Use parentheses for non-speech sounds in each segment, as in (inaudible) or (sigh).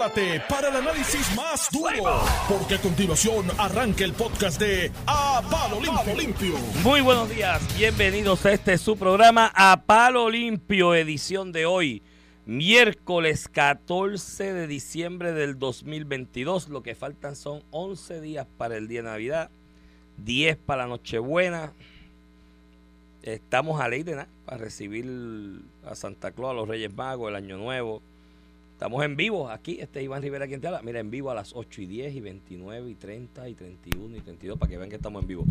prepárate para el análisis más duro, porque a continuación arranca el podcast de A Palo Limpio. Muy buenos días, bienvenidos a este su programa A Palo Limpio, edición de hoy, miércoles 14 de diciembre del 2022. Lo que faltan son 11 días para el día de Navidad, 10 para la Nochebuena. Estamos a ley de nada para recibir a Santa Claus, a los Reyes Magos, el Año Nuevo. Estamos en vivo aquí, este Iván Rivera quien te habla. Mira, en vivo a las 8 y 10 y 29 y 30 y 31 y 32 para que vean que estamos en vivo.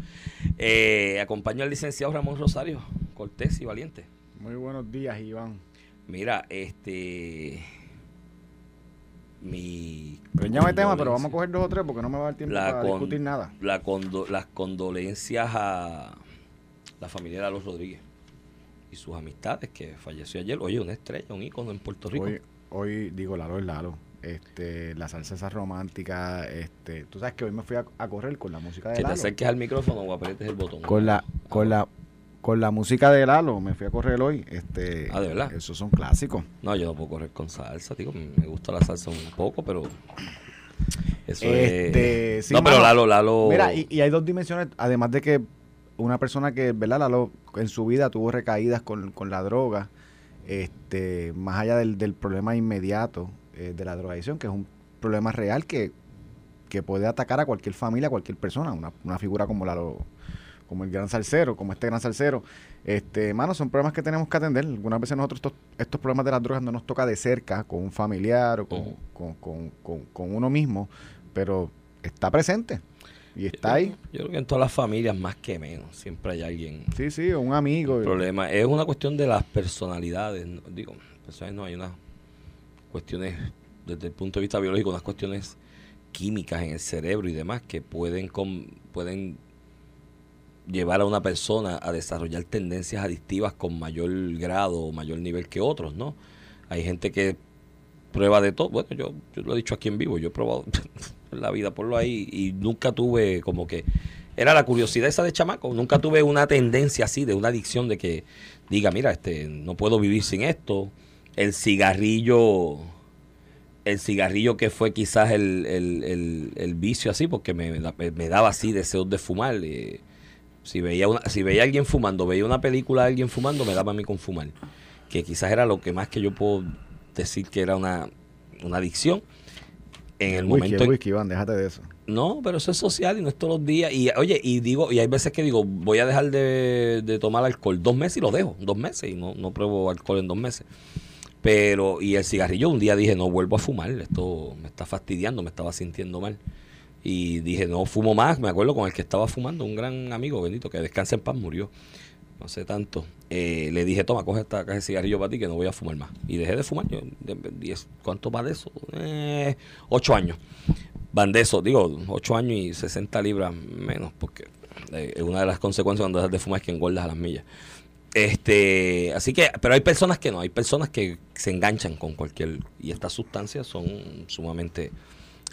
Eh, acompaño al licenciado Ramón Rosario, Cortés y Valiente. Muy buenos días, Iván. Mira, este. Mi. Preñame tema, pero vamos a coger dos o tres porque no me va a dar tiempo para discutir nada. La las condolencias a la familia de los Rodríguez y sus amistades que falleció ayer. Oye, una estrella, un ícono en Puerto Rico. Hoy, hoy digo Lalo es Lalo. Este, la salsa esa romántica, este, tú sabes que hoy me fui a, correr con la música de Lalo. te acerques al micrófono o aprietes el botón. Con la, con la, con la música de Lalo me fui a correr hoy. Este, ah, de verdad. Esos son clásicos. No, yo no puedo correr con salsa, digo, me gusta la salsa un poco, pero eso este, no, pero Lalo, Lalo. Mira, y, y, hay dos dimensiones, además de que una persona que, ¿verdad? Lalo, en su vida tuvo recaídas con, la droga, este, más allá del, del problema inmediato eh, de la drogadicción, que es un problema real que, puede atacar a cualquier familia, a cualquier persona, una, una figura como Lalo, como el gran salsero, como este gran salsero. Este, mano, son problemas que tenemos que atender. Algunas veces nosotros estos, estos problemas de las drogas no nos toca de cerca con un familiar o con, con, con, con uno mismo, pero está presente. Y está ahí. Yo creo que en todas las familias, más que menos, siempre hay alguien. Sí, sí, un amigo. El problema es una cuestión de las personalidades. Digo, personas no hay unas cuestiones, desde el punto de vista biológico, unas cuestiones químicas en el cerebro y demás que pueden, pueden llevar a una persona a desarrollar tendencias adictivas con mayor grado o mayor nivel que otros, ¿no? Hay gente que prueba de todo. Bueno, yo, yo lo he dicho aquí en vivo, yo he probado (laughs) la vida, por lo ahí, y nunca tuve como que, era la curiosidad esa de chamaco, nunca tuve una tendencia así, de una adicción de que diga, mira, este, no puedo vivir sin esto, el cigarrillo, el cigarrillo que fue quizás el, el, el, vicio así, porque me, me, daba así deseos de fumar, eh, si veía una, si veía a alguien fumando, veía una película de alguien fumando, me daba a mí con fumar, que quizás era lo que más que yo puedo decir que era una, una adicción en el, momento. El whisky, Iván, déjate de eso. No, pero eso es social y no es todos los días. Y oye, y digo, y hay veces que digo, voy a dejar de, tomar alcohol dos meses y lo dejo, dos meses, y no, no pruebo alcohol en dos meses. Pero, y el cigarrillo, un día dije, no vuelvo a fumar, esto me está fastidiando, me estaba sintiendo mal. Y dije, no fumo más, me acuerdo con el que estaba fumando, un gran amigo, bendito, que descansa en paz, murió no sé tanto, eh, le dije, toma, coge esta caja de cigarrillo para ti que no voy a fumar más. Y dejé de fumar. Yo, diez, ¿Cuánto va de eso? Eh, ocho años. Van de eso, digo, ocho años y 60 libras menos, porque eh, una de las consecuencias cuando dejas de fumar es que engordas a las millas. Este, así que, pero hay personas que no, hay personas que se enganchan con cualquier, y estas sustancias son sumamente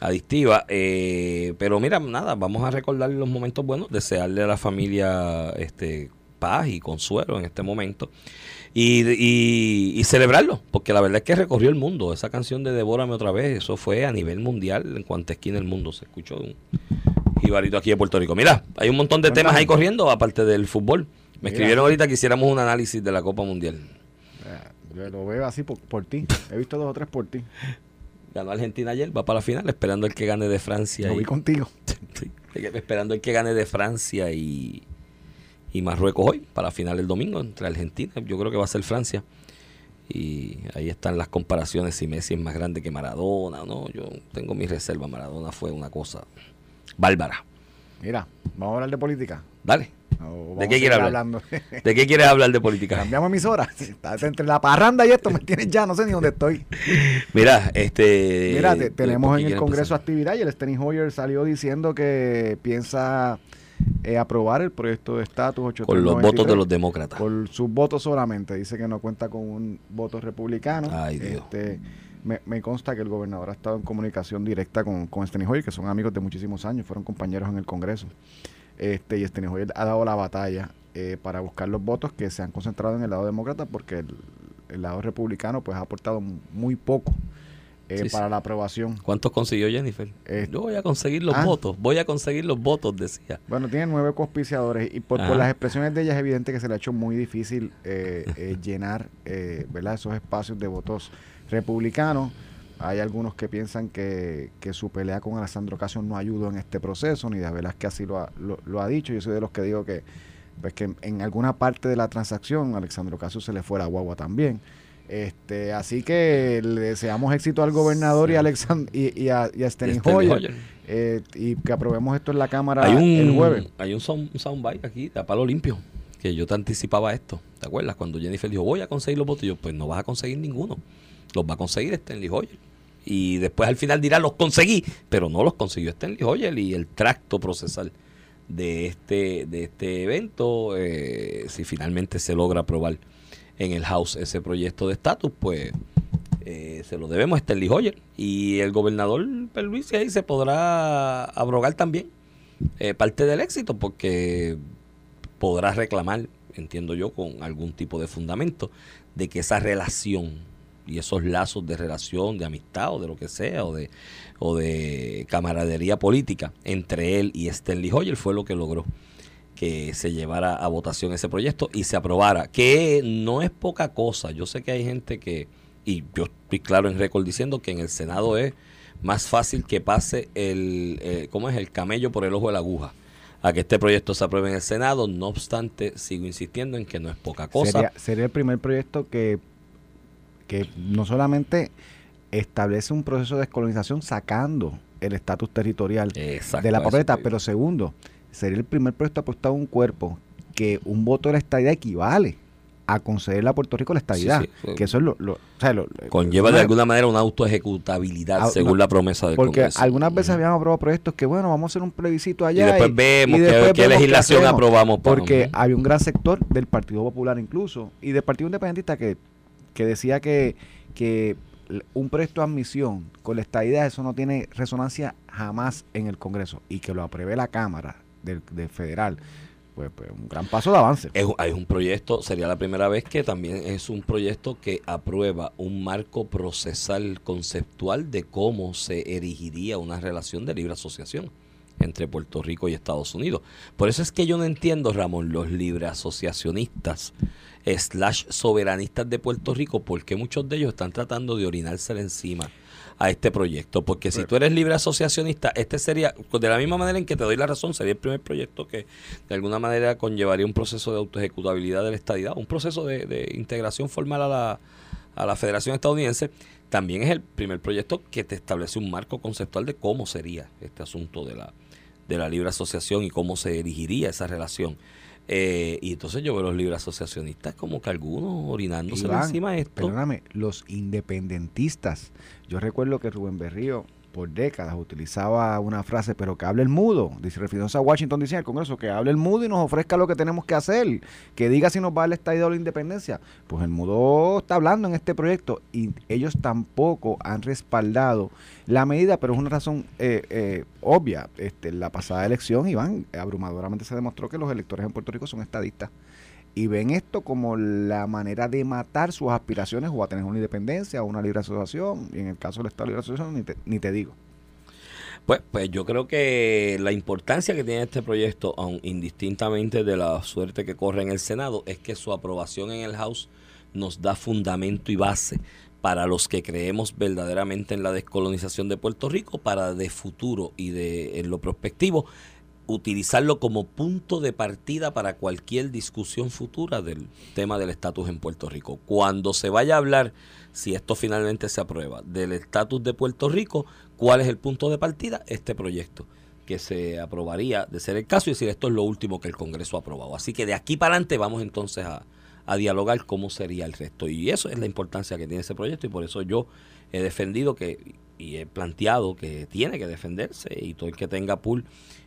adictivas. Eh, pero mira, nada, vamos a recordar los momentos buenos, desearle a la familia este paz y consuelo en este momento. Y, celebrarlo, porque la verdad es que recorrió el mundo. Esa canción de Devórame otra vez, eso fue a nivel mundial, en cuanta esquina del mundo se escuchó un jibarito aquí de Puerto Rico. Mira, hay un montón de temas ahí corriendo, aparte del fútbol. Me escribieron ahorita que hiciéramos un análisis de la Copa Mundial. Yo lo veo así por, ti. He visto dos o tres por ti. (laughs) Ganó Argentina ayer, va para la final, esperando el que gane de Francia. Lo vi contigo. (laughs) esperando el que gane de Francia y, y Marruecos hoy para final el domingo entre Argentina. Yo creo que va a ser Francia. Y ahí están las comparaciones si Messi es más grande que Maradona. No, yo tengo mi reserva. Maradona fue una cosa bárbara. Mira, vamos a hablar de política. Dale. ¿De qué quieres hablar? ¿De qué quieres hablar de política? Cambiamos emisora. (laughs) Entre la parranda y esto me tienes ya, no sé ni dónde estoy. Mira, este. Mira, tenemos en el Congreso actividad y el Steny Hoyer salió diciendo que piensa eh, aprobar el proyecto de estatus Con los votos de los demócratas. Con sus votos solamente. Dice que no cuenta con un voto republicano. Este, me, consta que el gobernador ha estado en comunicación directa con, con Steny Hoyer, que son amigos de muchísimos años, fueron compañeros en el Congreso. Este, y Steny Hoyer ha dado la batalla eh, para buscar los votos que se han concentrado en el lado demócrata porque el, lado republicano pues ha aportado muy poco eh, Sí, sí. para la aprobación. ¿Cuántos consiguió Jennifer? Eh, Yo voy a conseguir los ah. votos, voy a conseguir los votos, decía. Bueno, tiene nueve cospiciadores y por, por las expresiones de ella es evidente que se le ha hecho muy difícil eh, (laughs) eh, llenar eh, ¿verdad? esos espacios de votos republicanos. Hay algunos que piensan que, que su pelea con Alessandro Casio no ayudó en este proceso, ni de veras que así lo ha, lo, lo ha dicho. Yo soy de los que digo que, pues que en alguna parte de la transacción Alexandro Casio se le fue la guagua también. Este, así que le deseamos éxito al gobernador y, a Alexand- y, y a, y a Steny Hoyer, Hoyer. eh, y que aprobemos esto en la Cámara Hay el jueves. hay un, sound, un soundbite aquí de palo limpio que yo te anticipaba esto. ¿Te acuerdas? Cuando Jennifer dijo, voy a conseguir los votos, yo, pues no vas a conseguir ninguno. Los va a conseguir Stanley Hoyer. Y después al final dirá, los conseguí, pero no los consiguió Stanley Hoyer. Y el tracto procesal de este, de este evento, eh, si finalmente se logra aprobar en el House ese proyecto de estatus, pues eh, se lo debemos a Stanley Hoyer. Y el gobernador Luis ahí se podrá abrogar también eh, parte del éxito porque podrá reclamar, entiendo yo, con algún tipo de fundamento, de que esa relación y esos lazos de relación, de amistad o de lo que sea, o de, o de camaradería política entre él y Stanley Hoyer fue lo que logró que se llevara a votación ese proyecto y se aprobara, que no es poca cosa. Yo sé que hay gente que, y yo estoy claro en récord diciendo que en el Senado es más fácil que pase el, eh, ¿cómo es? El camello por el ojo de la aguja a que este proyecto se apruebe en el Senado. No obstante, sigo insistiendo en que no es poca cosa. Sería, sería el primer proyecto que, que no solamente establece un proceso de descolonización sacando el estatus territorial Exacto, de la papeleta, pero segundo, sería el primer proyecto apostado a un cuerpo que un voto de la estadidad equivale a concederle a Puerto Rico la. Sí, sí. Que eso es lo... lo- o sea, lo- conlleva de una- alguna manera una autoejecutabilidad Ah, según no, la promesa del Porque Congreso. algunas veces habíamos aprobado proyectos que, bueno, vamos a hacer un plebiscito y allá. vemos y qué- después qué, vemos legislación hacemos. aprobamos. Porque había un gran sector del Partido Popular incluso y del Partido Independentista que, que decía que, que un proyecto de admisión con la estadidad, eso no tiene resonancia jamás en el Congreso y que lo apruebe la Cámara del, del Federal, pues, pues un gran paso de avance. Es, es un proyecto, sería la primera vez que también es un proyecto que aprueba un marco procesal conceptual de cómo se erigiría una relación de libre asociación entre Puerto Rico y Estados Unidos. Por eso es que yo no entiendo, Ramón, los libre asociacionistas slash soberanistas de Puerto Rico, porque muchos de ellos están tratando de orinársela encima a este proyecto. Porque si tú eres libre asociacionista, este sería, de la misma manera en que te doy la razón, sería el primer proyecto que de alguna manera conllevaría un proceso de autoejecutabilidad de la estadidad, un proceso de, de integración formal a la, a la Federación Estadounidense. También es el primer proyecto que te establece un marco conceptual de cómo sería este asunto de la, de la libre asociación y cómo se erigiría esa relación. Eh, y entonces yo veo los libres asociacionistas como que algunos orinándose Iván, encima de esto. Perdóname, los independentistas. Yo recuerdo que Rubén Berrío por décadas utilizaba una frase, pero que hable el mudo, dice refiriéndose a Washington DC, al Congreso, que hable el mudo y nos ofrezca lo que tenemos que hacer, que diga si nos va a la estadía o la independencia. Pues el mudo está hablando en este proyecto y ellos tampoco han respaldado la medida, pero es una razón eh, eh, obvia. Este, la pasada elección, Iván, abrumadoramente se demostró que los electores en Puerto Rico son estadistas y ven esto como la manera de matar sus aspiraciones o a tener una independencia o una libre asociación. Y en el caso del Estado de libre asociación, ni te, ni te digo. Pues, pues yo creo que la importancia que tiene este proyecto, aun indistintamente de la suerte que corre en el Senado, es que su aprobación en el House nos da fundamento y base para los que creemos verdaderamente en la descolonización de Puerto Rico, para de futuro y de en lo prospectivo utilizarlo como punto de partida para cualquier discusión futura del tema del estatus en Puerto Rico. Cuando se vaya a hablar, si esto finalmente se aprueba, del estatus de Puerto Rico, ¿cuál es el punto de partida? Este proyecto que se aprobaría de ser el caso y decir esto es lo último que el Congreso ha aprobado. Así que de aquí para adelante vamos entonces a, a dialogar cómo sería el resto. Y eso es la importancia que tiene ese proyecto y por eso yo he defendido que y he planteado que tiene que defenderse y todo el que tenga pool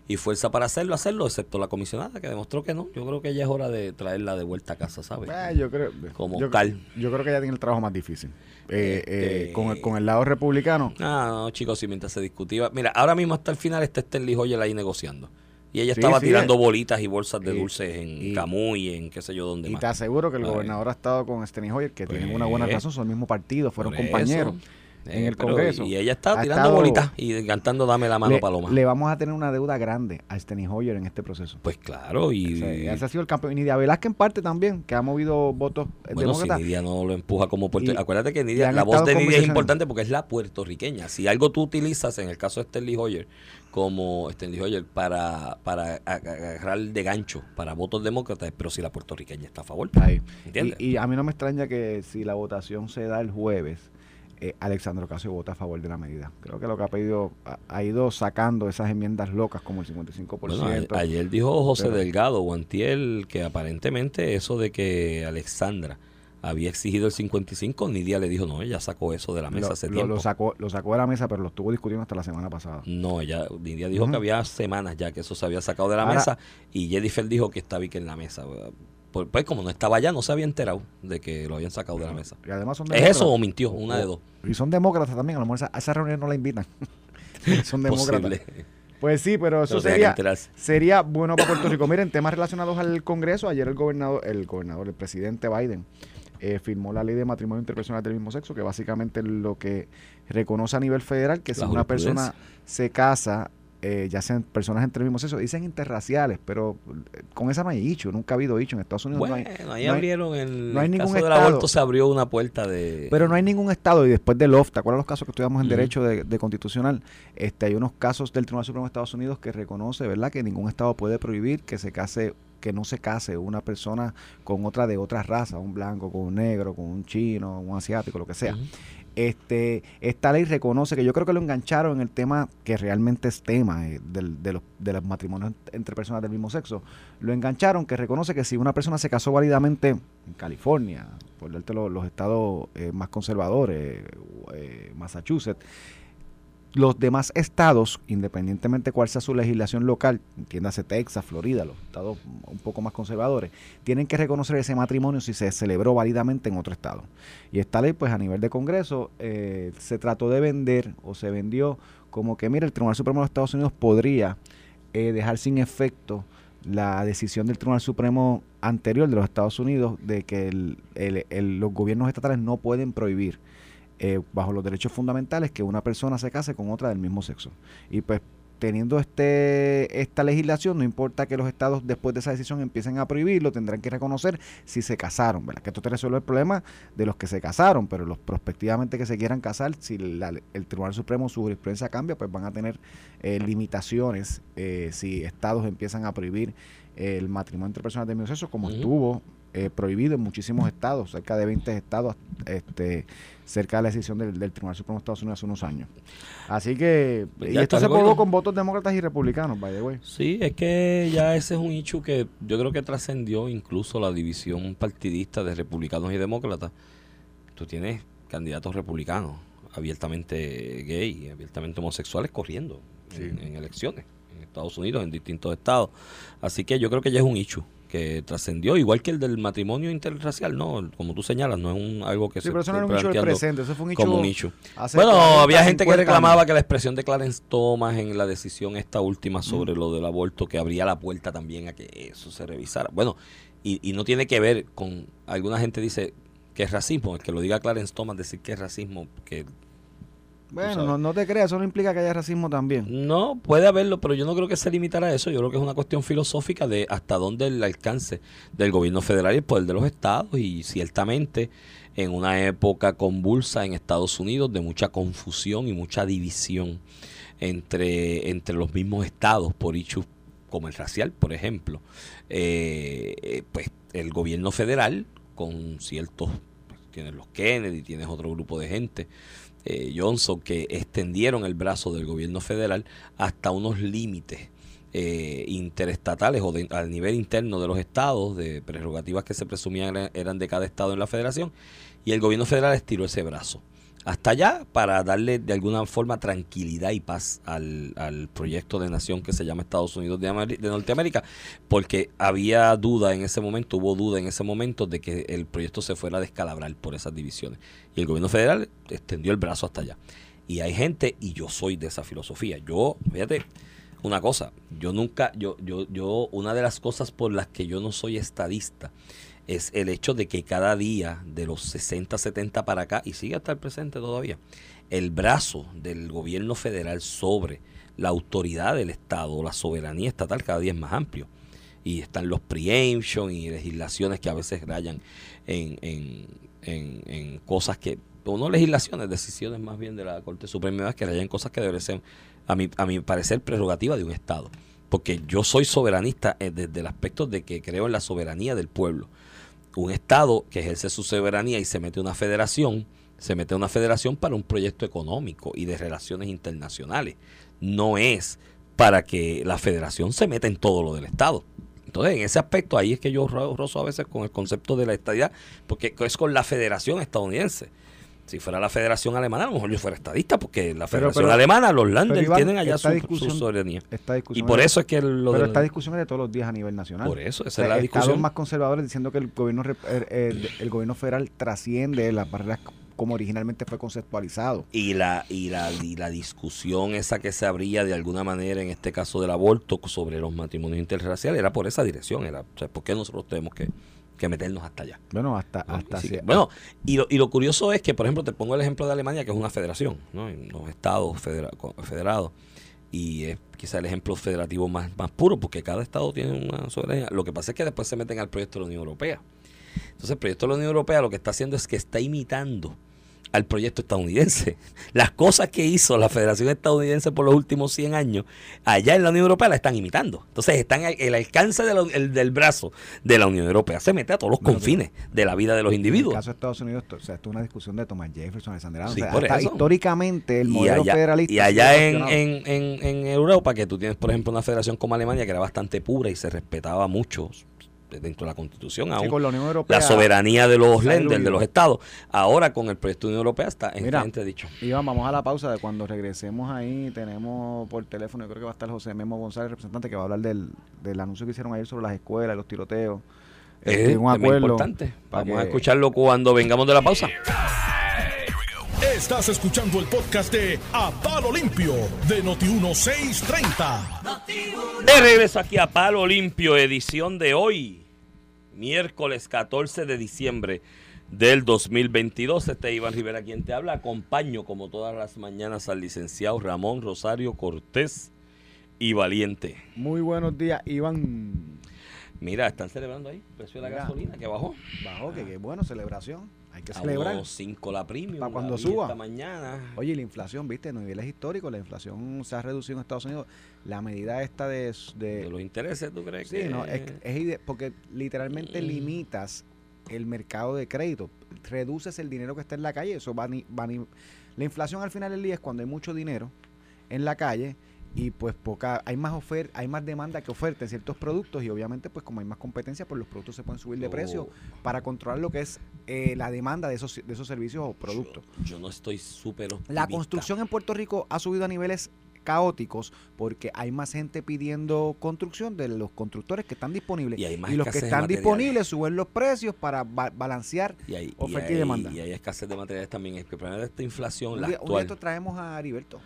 y fuerza para hacerlo, hacerlo, excepto la comisionada que demostró que no. Yo creo que ya es hora de traerla de vuelta a casa, ¿sabes? Eh, yo, creo, Como yo, tal. yo creo que ya tiene el trabajo más difícil. Eh, Este- eh, con, el, con el lado republicano. Ah, no, chicos, si mientras se discutía. Mira, ahora mismo hasta el final está Stanley Hoyer ahí negociando. Y ella Sí, estaba sí, tirando eh. bolitas y bolsas de Y- dulces en y- Camuy, en qué sé yo dónde Y más. te aseguro que el Ay. gobernador ha estado con Steny Hoyer, que tienen Pues, una buena razón, son el mismo partido, fueron compañeros. eso. En el pero- Congreso. Y ella está tirando estado- bolitas y cantando Dame la mano, le, Paloma. le vamos a tener una deuda grande a Steny Hoyer en este proceso. pues claro, y. O sea, ese ha sido el campeón. Y Nidia Velázquez en parte también, que ha movido votos Bueno, si demócratas. Nidia no lo empuja como Puerto Y- Acuérdate que Nidia, la voz de Nidia es importante porque es la puertorriqueña. Si algo tú utilizas, en el caso de Stanley Hoyer, como Stanley Hoyer, para, para agarrar de gancho para votos demócratas, pero si la puertorriqueña está a favor. Ahí. ¿Entiendes? Y, y a mí no me extraña que si la votación se da el jueves, eh, Alexandro Casio vota a favor de la medida. Creo que lo que ha pedido, ha, ha ido sacando esas enmiendas locas como el 55%. Bueno, a- ayer dijo José Pero- Delgado o Antiel que aparentemente eso de que Alexandra había exigido el 55, Nidia le dijo, no, ella sacó eso de la mesa lo, hace lo- tiempo. lo sacó, lo sacó de la mesa, pero lo estuvo discutiendo hasta la semana pasada. No, ella, Nidia dijo que había semanas ya que eso se había sacado de la Ahora- mesa y Jennifer dijo que estaba que en la mesa. Pues, pues como no estaba allá, no se había enterado de que lo habían sacado de la mesa. Y además son ¿Es eso o mintió? Una de dos. Y son demócratas también, a lo mejor esa- a esa reunión no la invitan. (laughs) son demócratas. Pues sí, pero eso Pero sería, sería bueno para Puerto Rico. Miren, temas relacionados al Congreso. Ayer el gobernador, el gobernador, el presidente Biden, eh, firmó la ley de matrimonio interpersonal del mismo sexo, que básicamente lo que reconoce a nivel federal que si una persona se casa, eh, ya sean personas entre el mismo sexo, dicen interraciales, pero eh, con esa no hay dicho, nunca ha habido dicho. En Estados Unidos Bueno, no hay. ahí no hay- abrieron el, no hay ningún caso del estado. aborto, se abrió una puerta de... Pero no hay ningún estado, y después del OFF, ¿te acuerdas los casos que estudiamos en. Derecho de, de Constitucional? Este, hay unos casos del Tribunal Supremo de Estados Unidos que reconoce, ¿verdad?, que ningún estado puede prohibir que se case que no se case una persona con otra de otra raza, un blanco con un negro, con un chino, un asiático, lo que sea. Este, esta ley reconoce que yo creo que lo engancharon en el tema que realmente es tema eh, del- de, los, de los matrimonios ent- entre personas del mismo sexo. Lo engancharon que reconoce que si una persona se casó válidamente en California, por darte lo- los estados eh, más conservadores, eh, Massachusetts, los demás estados, independientemente cuál sea su legislación local, entiéndase Texas, Florida, los estados un poco más conservadores, tienen que reconocer ese matrimonio si se celebró válidamente en otro estado. Y esta ley, pues a nivel de Congreso, eh, se trató de vender o se vendió como que, mira, el Tribunal Supremo de los Estados Unidos podría eh, dejar sin efecto la decisión del Tribunal Supremo anterior de los Estados Unidos de que los gobiernos estatales no pueden prohibir eh, bajo los derechos fundamentales que una persona se case con otra del mismo sexo. Y pues teniendo este esta legislación, no importa que los estados después de esa decisión empiecen a prohibirlo, tendrán que reconocer si se casaron, ¿verdad? Que esto te resuelve el problema de los que se casaron, pero los prospectivamente que se quieran casar, si la- el Tribunal Supremo su jurisprudencia cambia, pues van a tener eh, limitaciones eh, si estados empiezan a prohibir el matrimonio entre personas del mismo sexo, como estuvo eh, prohibido en muchísimos estados, cerca de 20 estados, este cerca de la decisión del, del Tribunal Supremo de Estados Unidos hace unos años. Así que, Pues y ya esto se el probó gobierno. con votos demócratas y republicanos, by the way. Sí, es que ya ese es un hecho que yo creo que trascendió incluso la división partidista de republicanos y demócratas. Tú tienes candidatos republicanos abiertamente gay, abiertamente homosexuales corriendo en, en elecciones en Estados Unidos, en distintos estados. Así que yo creo que ya es un hecho que trascendió, igual que el del matrimonio interracial, ¿no? Como tú señalas, no es un, algo que Sí, se pero eso no era un hecho del presente, eso fue un hecho como un hecho. Bueno, 40, había gente que 50 reclamaba años. que la expresión de Clarence Thomas en la decisión esta última sobre lo del aborto, que abría la puerta también a que eso se revisara. Bueno, y, y no tiene que ver con, alguna gente dice que es racismo, el que lo diga Clarence Thomas decir que es racismo, que Bueno, no, no te creas, eso no implica que haya racismo también. no, puede haberlo, pero yo no creo que se limitara a eso. Yo creo que es una cuestión filosófica de hasta dónde el alcance del gobierno federal y el poder de los estados. Y ciertamente en una época convulsa en Estados Unidos de mucha confusión y mucha división entre, entre los mismos estados por issues como el racial, por ejemplo, eh, eh, pues el gobierno federal con ciertos, pues, tienes los Kennedy, tienes otro grupo de gente, eh, Johnson, que extendieron el brazo del gobierno federal hasta unos límites eh, interestatales o de- al nivel interno de los estados, de prerrogativas que se presumían eran, eran de cada estado en la federación, y el gobierno federal estiró ese brazo. Hasta allá para darle de alguna forma tranquilidad y paz al, al proyecto de nación que se llama Estados Unidos de, de Norteamérica, porque había duda en ese momento, hubo duda en ese momento de que el proyecto se fuera a descalabrar por esas divisiones. Y el gobierno federal extendió el brazo hasta allá. Y hay gente, y yo soy de esa filosofía. Yo, fíjate, una cosa, yo nunca, yo, yo, yo, una de las cosas por las que yo no soy estadista es el hecho de que cada día de los 60, 70 para acá, y sigue hasta el presente todavía, el brazo del gobierno federal sobre la autoridad del Estado, la soberanía estatal cada día es más amplio. Y están los preemption y legislaciones que a veces rayan en, en, en, cosas que, o no legislaciones, decisiones más bien de la Corte Suprema que rayan cosas que deben ser, a mi, a mi parecer, prerrogativa de un Estado. Porque yo soy soberanista eh, desde el aspecto de que creo en la soberanía del pueblo. Un Estado que ejerce su soberanía y se mete una federación, se mete una federación para un proyecto económico y de relaciones internacionales no es para que la federación se meta en todo lo del Estado. Entonces, en ese aspecto, ahí es que yo rozo a veces con el concepto de la estadidad, porque es con la federación estadounidense. Si fuera la federación alemana, a lo mejor yo fuera estadista, porque la federación alemana, los Länder tienen allá su, soberanía. y por eso es que lo Pero esta discusión es de todos los días a nivel nacional. Por eso, esa es la discusión. más conservadores diciendo que el gobierno, el, el gobierno federal trasciende las barreras como originalmente fue conceptualizado. Y la, y la, y la discusión esa que se abría de alguna manera en este caso del aborto sobre los matrimonios interraciales era por esa dirección, era, o sea, ¿por qué nosotros tenemos que, meternos hasta allá? Bueno, hasta, hasta Bueno, y lo, y lo curioso es que, por ejemplo, te pongo el ejemplo de Alemania, que es una federación, ¿no? En los estados federados y es quizá el ejemplo federativo más, más puro, porque cada estado tiene una soberanía. Lo que pasa es que después se meten al proyecto de la Unión Europea. Entonces, el proyecto de la Unión Europea lo que está haciendo es que está imitando al proyecto estadounidense. (laughs) Las cosas que hizo la Federación Estadounidense por los últimos 100 años, allá en la Unión Europea la están imitando. Entonces están el alcance del brazo de la Unión Europea. Se mete a todos los confines de la vida de los individuos. En el caso de Estados Unidos, o sea, esto es una discusión de Thomas Jefferson, Alexander. Sí, históricamente el modelo federalista... Y allá en, en, en Europa, que tú tienes, por ejemplo, una federación como Alemania que era bastante pura y se respetaba mucho dentro de la Constitución aún la, soberanía de los lenders, de los estados. Ahora con el proyecto de Unión Europea está en Mira, dicho. Iván, vamos a la pausa de cuando regresemos ahí. Tenemos por teléfono, yo creo que va a estar José Memo González, representante, que va a hablar del, del anuncio que hicieron ayer sobre las escuelas, los tiroteos. Es este, un acuerdo importante. Vamos a escucharlo cuando vengamos de la pausa. Estás escuchando el podcast de A Palo Limpio de Noti1630. De regreso aquí a Palo Limpio, edición de hoy, miércoles 14 de diciembre del 2022. Este es Iván Rivera quien te habla. Acompaño como todas las mañanas al licenciado Ramón Rosario Cortés y Valiente. Muy buenos días, Iván. Mira, están celebrando ahí el precio de la gasolina que bajó. Bajó, que qué bueno, celebración. Hay que celebrar. 5 la premium. Para cuando suba. Esta mañana. Oye, la inflación, viste, no niveles históricos, la inflación se ha reducido en Estados Unidos. La medida esta de. De, los intereses, ¿tú crees sí, no, es, es porque literalmente mm. limitas el mercado de crédito. Reduces el dinero que está en la calle. Eso va, ni, va ni, La inflación al final del día es cuando hay mucho dinero en la calle y pues poca hay más oferta hay más demanda que oferta en ciertos productos y obviamente pues como hay más competencia pues los productos se pueden subir de precio para controlar lo que es eh, la demanda de esos de esos servicios o productos. Yo, no estoy súper la construcción en Puerto Rico ha subido a niveles caóticos porque hay más gente pidiendo construcción de los constructores que están disponibles y, los que están disponibles suben los precios para balancear oferta y, demanda. y hay escasez de materiales también. Es que de esta inflación la actual, traemos a Heriberto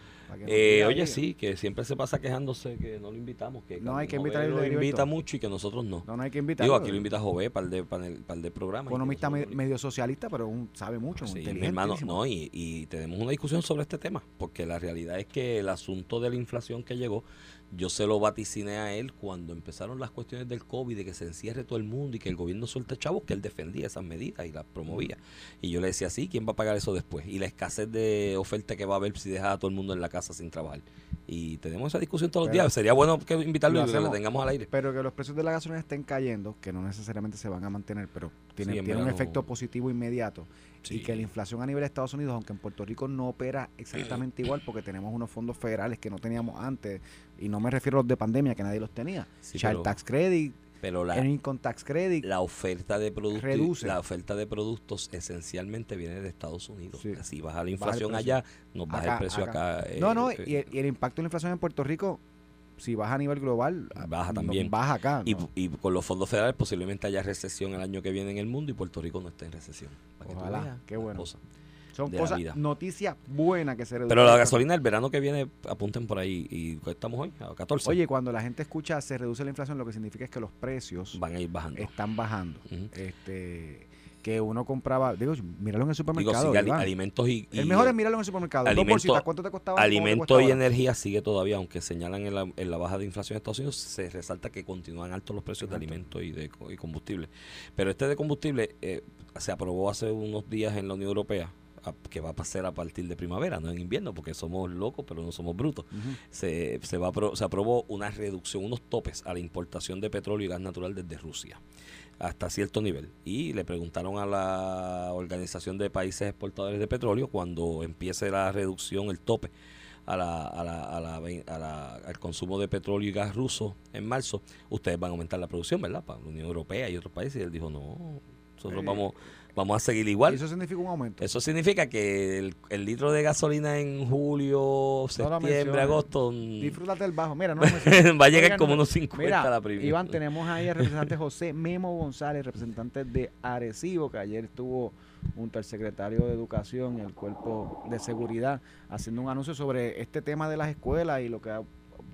eh, oye, sí, que siempre se pasa quejándose que no lo invitamos. Que no hay que invitar lo invita mucho y que nosotros no. No, no hay que invitar. Digo, aquí lo invita Jové para el, de, para el, para el de programa. Economista medio socialista, pero un, sabe mucho. Sí, mi hermano, no, y, y tenemos una discusión sobre este tema, porque la realidad es que el asunto de la inflación que llegó yo se lo vaticiné a él cuando empezaron las cuestiones del COVID, de que se encierre todo el mundo y que el gobierno suelte chavos, que él defendía esas medidas y las promovía. Y yo le decía, sí, ¿quién va a pagar eso después? Y la escasez de oferta que va a haber si deja a todo el mundo en la casa sin trabajar. Y tenemos esa discusión todos los días. Sería bueno que invitarlo y que lo tengamos al aire. Pero que los precios de la gasolina estén cayendo, que no necesariamente se van a mantener, pero tienen, un efecto positivo inmediato. Y que la inflación a nivel de Estados Unidos, aunque en Puerto Rico no opera exactamente igual, porque tenemos unos fondos federales que no teníamos antes, y no me refiero a los de pandemia, que nadie los tenía. Child Tax Credit, pero la, Income Tax Credit. La oferta de productos la oferta de productos esencialmente viene de Estados Unidos. Si baja la inflación allá, nos baja el precio acá. no, no, eh, y, el, y el impacto de la inflación en Puerto Rico si baja a nivel global, baja también. baja acá. Y, con los fondos federales posiblemente haya recesión el año que viene en el mundo y Puerto Rico no esté en recesión. Ojalá, qué bueno. Son cosas, noticias buenas que se reducen. Pero la gasolina el verano que viene apunten por ahí y estamos hoy a 14. Oye, cuando la gente escucha se reduce la inflación, lo que significa es que los precios van a ir bajando. Están bajando. este que uno compraba, digo, míralo en el Digo, supermercado. sí, Iván. alimentos y, y- el mejor es míralo en el supermercado. Dos alimento- bolsitas, ¿cuánto te costaba? ¿Cómo te Alimento y energía sigue todavía, aunque señalan en la, en la baja de inflación de Estados Unidos, se resalta que continúan altos los precios de alimentos y de y combustible. Pero este de combustible eh, se aprobó hace unos días en la Unión Europea, a- que va a pasar a partir de primavera, no en invierno, porque somos locos, pero no somos brutos. Se, se, va se aprobó una reducción, unos topes a la importación de petróleo y gas natural desde Rusia hasta cierto nivel. Y le preguntaron a la Organización de Países Exportadores de Petróleo cuando empiece la reducción, el tope a la, a la, a la, a la- al consumo de petróleo y gas ruso en marzo, ustedes van a aumentar la producción, ¿verdad? Para la Unión Europea y otros países. Y él dijo, no, nosotros vamos, vamos a seguir igual. Y eso significa un aumento. Eso significa que el, el litro de gasolina en julio, septiembre, agosto mm, Disfrútate el bajo. Mira, no (laughs) va a llegar Oigan, como no- unos 50 Mira, la primera. Iván, tenemos ahí al representante (laughs) José Memo González, representante de Arecibo, que ayer estuvo junto al secretario de Educación y el Cuerpo de Seguridad haciendo un anuncio sobre este tema de las escuelas y lo que ha,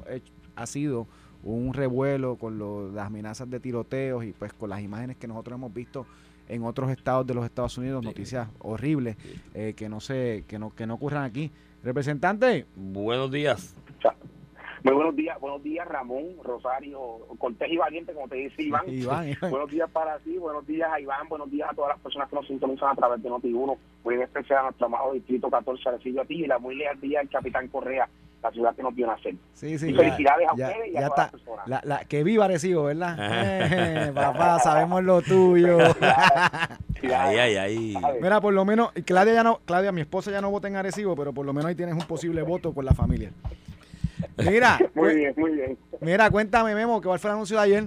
hecho- ha sido un revuelo con lo- las amenazas de tiroteos y pues con las imágenes que nosotros hemos visto en otros estados de los Estados Unidos, Sí. noticias horribles eh, que no se que no que no ocurran aquí. Representante, Buenos días. Muy buenos días, buenos días Ramón, Rosario, Cortés y Valiente, como te dice Iván. Iván, Iván. (laughs) Buenos días para ti, buenos días a Iván, buenos días a todas las personas que nos sintonizan a través de Noti1, muy en especial a nuestro amado Distrito 14, Arecibo a ti y la muy leal día del Capitán Correa, la ciudad que nos vio nacer. Sí, sí. Y ya- felicidades a ya- ustedes y a todas las personas. La, la, que viva Arecibo, ¿verdad? Eh, papá, sabemos lo tuyo. Ay, ay, ay. Mira, por lo menos, Claudia ya no, Claudia, mi esposa ya no vota en Arecibo, pero por lo menos ahí tienes un posible voto con la familia. Mira, (laughs) Muy bien, muy bien. mira, cuéntame, Memo, ¿cuál fue el anuncio de ayer?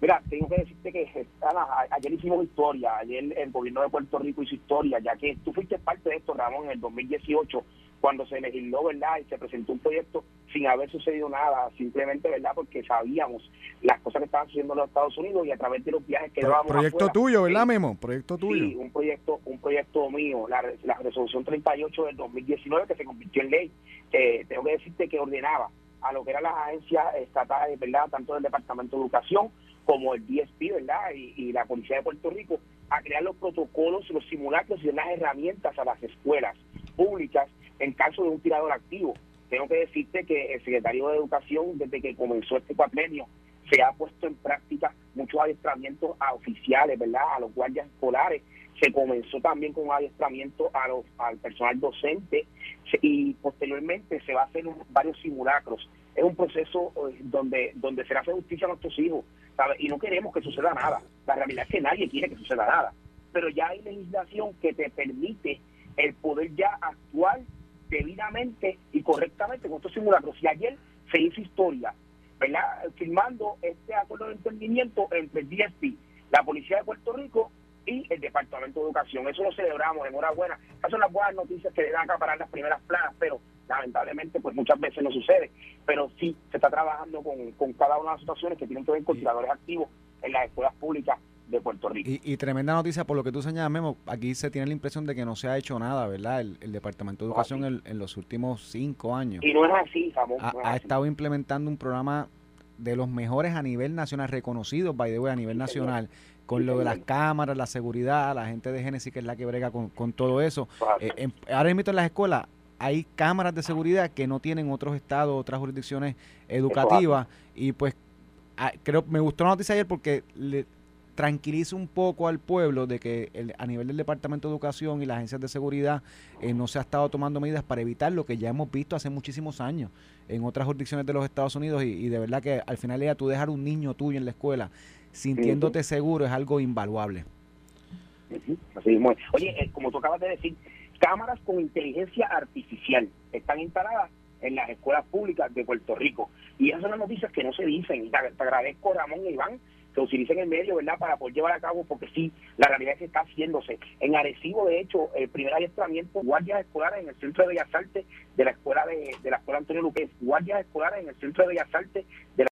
Mira, tengo que decirte que Ana, ayer hicimos historia, ayer el gobierno de Puerto Rico hizo historia, ya que tú fuiste parte de esto, Ramón, en el 2018, cuando se legisló, ¿verdad? Y se presentó un proyecto sin haber sucedido nada, simplemente, ¿verdad? Porque sabíamos las cosas que estaban sucediendo en los Estados Unidos y a través de los viajes que dábamos proyecto afuera. tuyo, ¿verdad, Memo? Proyecto tuyo. Sí, un proyecto, un proyecto mío, la, la resolución 38 del 2019 que se convirtió en ley, que tengo que decirte que ordenaba a lo que eran las agencias estatales, ¿verdad? Tanto del Departamento de Educación como el DSP, ¿verdad? Y, y la Policía de Puerto Rico a crear los protocolos, los simulacros y las herramientas a las escuelas públicas en caso de un tirador activo. Tengo que decirte que el secretario de Educación, desde que comenzó este cuatrenio, se ha puesto en práctica muchos adiestramientos a oficiales, ¿verdad? A los guardias escolares. Se comenzó también con un adiestramiento a los, al personal docente y posteriormente se va a hacer varios simulacros. Es un proceso eh, donde donde se le hace justicia a nuestros hijos, ¿sabes? Y no queremos que suceda nada. La realidad es que nadie quiere que suceda nada. Pero ya hay legislación que te permite el poder ya actuar debidamente y correctamente con estos simulacros. Y ayer se hizo historia, ¿verdad? Firmando este acuerdo de entendimiento entre el DSP, la Policía de Puerto Rico y el Departamento de Educación. Eso lo celebramos, enhorabuena. Esas son las buenas noticias que le dan a acaparar las primeras planas, pero lamentablemente pues muchas veces no sucede. Pero sí, se está trabajando con, con cada una de las situaciones que tienen que ver con tiradores activos en las escuelas públicas de Puerto Rico. Y, y tremenda noticia por lo que tú señalas, Memo. Aquí se tiene la impresión de que no se ha hecho nada, ¿verdad? El, el Departamento de Educación en, en los últimos cinco años. Y no es así, Ramón. ha, no es ha así. estado implementando un programa de los mejores a nivel nacional, reconocidos, by the way, a nivel Sí, señor. nacional, con Sí, lo de las cámaras, la seguridad, la gente de Génesis que es la que brega con, con todo eso. Eh, en- ahora mismo en las escuelas hay cámaras de seguridad que no tienen otros estados, otras jurisdicciones educativas y pues ah, creo me gustó la noticia ayer porque le tranquiliza un poco al pueblo de que el- a nivel del Departamento de Educación y las agencias de seguridad eh, no se ha estado tomando medidas para evitar lo que ya hemos visto hace muchísimos años en otras jurisdicciones de los Estados Unidos y, y de verdad que al final ya tú dejar un niño tuyo en la escuela sintiéndote seguro es algo invaluable. Ujú, Así mismo es. Oye, eh, como tú acabas de decir, cámaras con inteligencia artificial están instaladas en las escuelas públicas de Puerto Rico. Y esas son las noticias que no se dicen. Y te, agradezco, Ramón e Iván, que utilicen el medio, ¿verdad?, para poder llevar a cabo, porque sí, la realidad es que está haciéndose. En Arecibo, de hecho, el primer adiestramiento, guardias escolares en el Centro de Bellas Artes de la escuela de, de la escuela Antonio Luque, guardias escolares en el Centro de Bellas Artes de la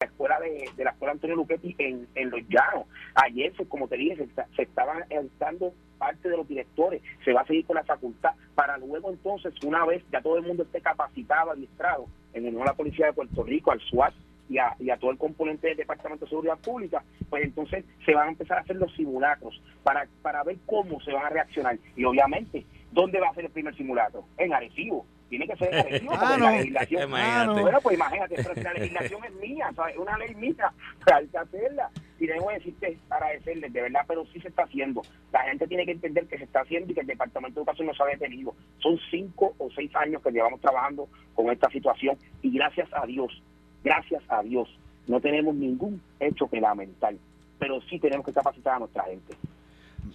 la escuela de, la escuela Antonio Luquetti en, en Los Llanos. Ayer, se- como te dije, se, se estaban dando parte de los directores, se va a seguir con la facultad, para luego entonces, una vez ya todo el mundo esté capacitado, adiestrado, en el honor a la Policía de Puerto Rico, al SWAT y a, y a todo el componente del Departamento de Seguridad Pública, pues entonces se van a empezar a hacer los simulacros para, para ver cómo se van a reaccionar. Y obviamente, ¿dónde va a ser el primer simulacro? En Arecibo. Tiene que ser en Arecibo, (laughs) Ah, porque no. la legislación... (laughs) Imagínate. Bueno, pues imagínate, pero si la legislación es mía, ¿sabes? una ley mía, (laughs) hay que hacerla. Y debo decirte, agradecerles, de verdad, pero sí se está haciendo. La gente tiene que entender que se está haciendo y que el Departamento de Educación no se ha detenido. Son cinco o seis años que llevamos trabajando con esta situación y gracias a Dios, gracias a Dios, no tenemos ningún hecho que lamentar, pero sí tenemos que capacitar a nuestra gente.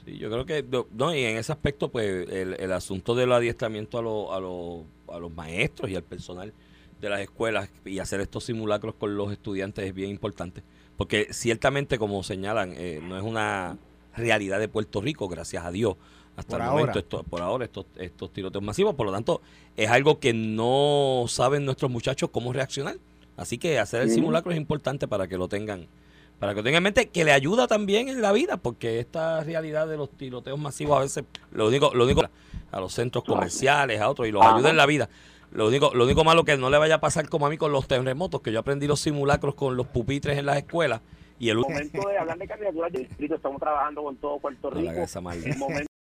Sí, yo creo que, no, y en ese aspecto, pues, el, el asunto del adiestramiento a, los a, los a los maestros y al personal de las escuelas y hacer estos simulacros con los estudiantes es bien importante. Porque ciertamente, como señalan, eh, no es una realidad de Puerto Rico, gracias a Dios, hasta Por el ahora. momento, esto, por ahora, estos, estos tiroteos masivos. Por lo tanto, es algo que no saben nuestros muchachos cómo reaccionar. Así que hacer el simulacro es importante para que lo tengan para que lo tengan en mente, que le ayuda también en la vida, porque esta realidad de los tiroteos masivos a veces, lo único, lo único a los centros comerciales, a otros, y los ayuda en la vida. Lo único, lo único malo que no le vaya a pasar como a mí con los terremotos, que yo aprendí los simulacros con los pupitres en las escuelas, y el momento de hablar de candidaturas de distrito, estamos trabajando con todo Puerto No Rico. hagas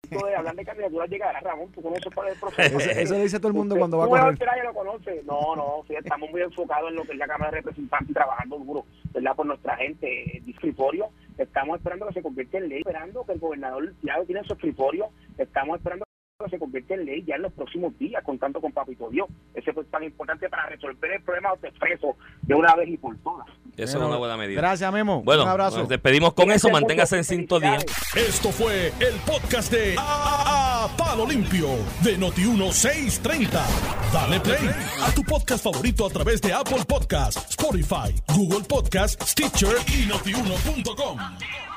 de hablar de candidaturas llegará, Ramón, tú conoces cuál es el proceso. Eso, eso le dice todo el mundo cuando va a correr. que nadie lo conoce. No, no, sí, estamos muy enfocados en lo que es la Cámara de Representantes y trabajando duro, ¿verdad? Por nuestra gente, el escritorio. Estamos esperando que se convierta en ley, esperando que el gobernador ya tiene su escritorio. Estamos esperando se convierta en ley ya en los próximos días, contando con Papito Dios. Ese fue tan importante para resolver el problema de los expresos de una vez y por todas. eso es una buena medida. Gracias, Memo. Bueno, Un abrazo. nos despedimos con eso, manténgase en sintonía. Esto fue el podcast de A, Palo Limpio de Noti1630. Dale play a tu podcast favorito a través de Apple Podcasts, Spotify, Google Podcasts, Stitcher y notiuno.com.